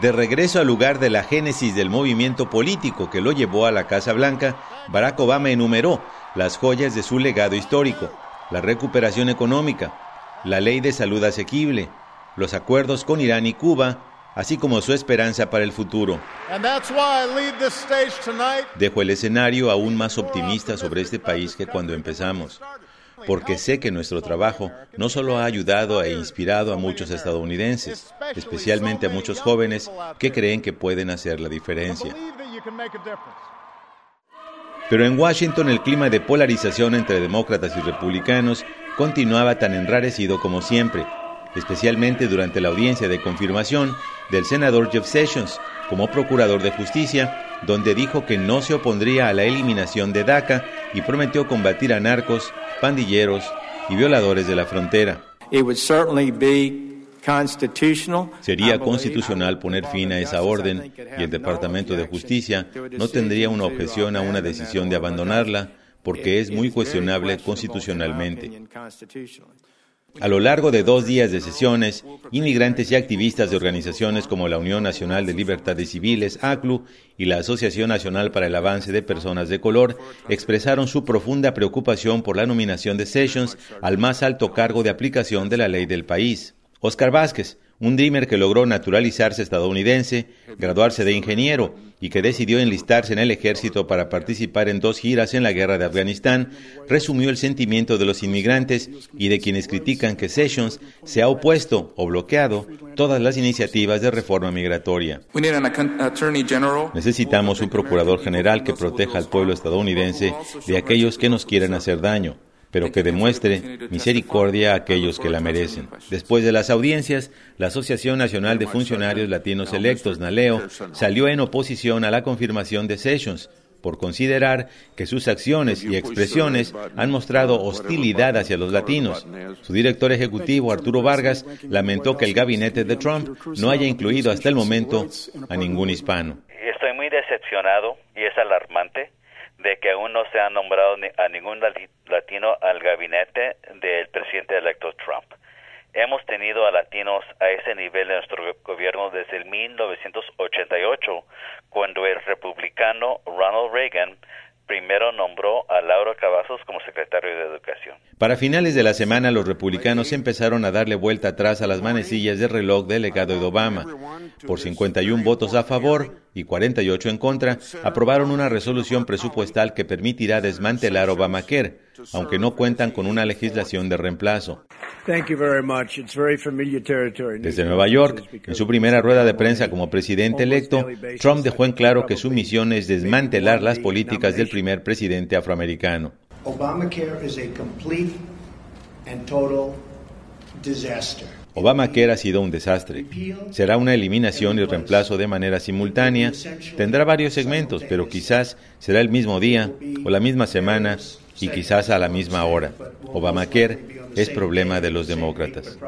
De regreso al lugar de la génesis del movimiento político que lo llevó a la Casa Blanca, Barack Obama enumeró las joyas de su legado histórico, la recuperación económica, la ley de salud asequible, los acuerdos con Irán y Cuba, así como su esperanza para el futuro. Dejo el escenario aún más optimista sobre este país que cuando empezamos, porque sé que nuestro trabajo no solo ha ayudado e inspirado a muchos estadounidenses, especialmente a muchos jóvenes que creen que pueden hacer la diferencia. Pero en Washington el clima de polarización entre demócratas y republicanos continuaba tan enrarecido como siempre, especialmente durante la audiencia de confirmación del senador Jeff Sessions como procurador de justicia, donde dijo que no se opondría a la eliminación de DACA y prometió combatir a narcos, pandilleros y violadores de la frontera. Sería constitucional poner fin a esa orden y el Departamento de Justicia no tendría una objeción a una decisión de abandonarla porque es muy cuestionable constitucionalmente. A lo largo de dos días de sesiones, inmigrantes y activistas de organizaciones como la Unión Nacional de Libertades Civiles, ACLU, y la Asociación Nacional para el Avance de Personas de Color expresaron su profunda preocupación por la nominación de Sessions al más alto cargo de aplicación de la ley del país. Oscar Vázquez, un dreamer que logró naturalizarse estadounidense, graduarse de ingeniero y que decidió enlistarse en el ejército para participar en dos giras en la guerra de Afganistán, resumió el sentimiento de los inmigrantes y de quienes critican que Sessions se ha opuesto o bloqueado todas las iniciativas de reforma migratoria. Necesitamos un procurador general que proteja al pueblo estadounidense de aquellos que nos quieran hacer daño pero que demuestre misericordia a aquellos que la merecen. Después de las audiencias, la Asociación Nacional de Funcionarios Latinos Electos, NALEO, salió en oposición a la confirmación de Sessions por considerar que sus acciones y expresiones han mostrado hostilidad hacia los latinos. Su director ejecutivo, Arturo Vargas, lamentó que el gabinete de Trump no haya incluido hasta el momento a ningún hispano. Estoy muy decepcionado y es alarmante de que aún no se ha nombrado a ningún latino al gabinete del presidente electo Trump. Hemos tenido a latinos a ese nivel en nuestro gobierno desde el 1988, cuando el republicano Ronald Reagan primero nombró a Laura Cavazos como secretario de Educación. Para finales de la semana, los republicanos empezaron a darle vuelta atrás a las manecillas de reloj del legado de Obama. Por 51 votos a favor y 48 en contra, aprobaron una resolución presupuestal que permitirá desmantelar Obamacare, aunque no cuentan con una legislación de reemplazo. Desde Nueva York, en su primera rueda de prensa como presidente electo, Trump dejó en claro que su misión es desmantelar las políticas del primer presidente afroamericano. Obamacare ha sido un desastre. Será una eliminación y reemplazo de manera simultánea. Tendrá varios segmentos, pero quizás será el mismo día o la misma semana y quizás a la misma hora. Obamacare es problema de los demócratas.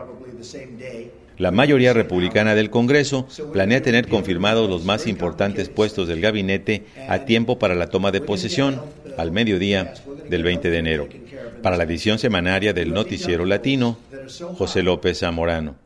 La mayoría republicana del Congreso planea tener confirmados los más importantes puestos del gabinete a tiempo para la toma de posesión, al mediodía del 20 de enero. Para la edición semanaria del Noticiero Latino, José López Zamorano.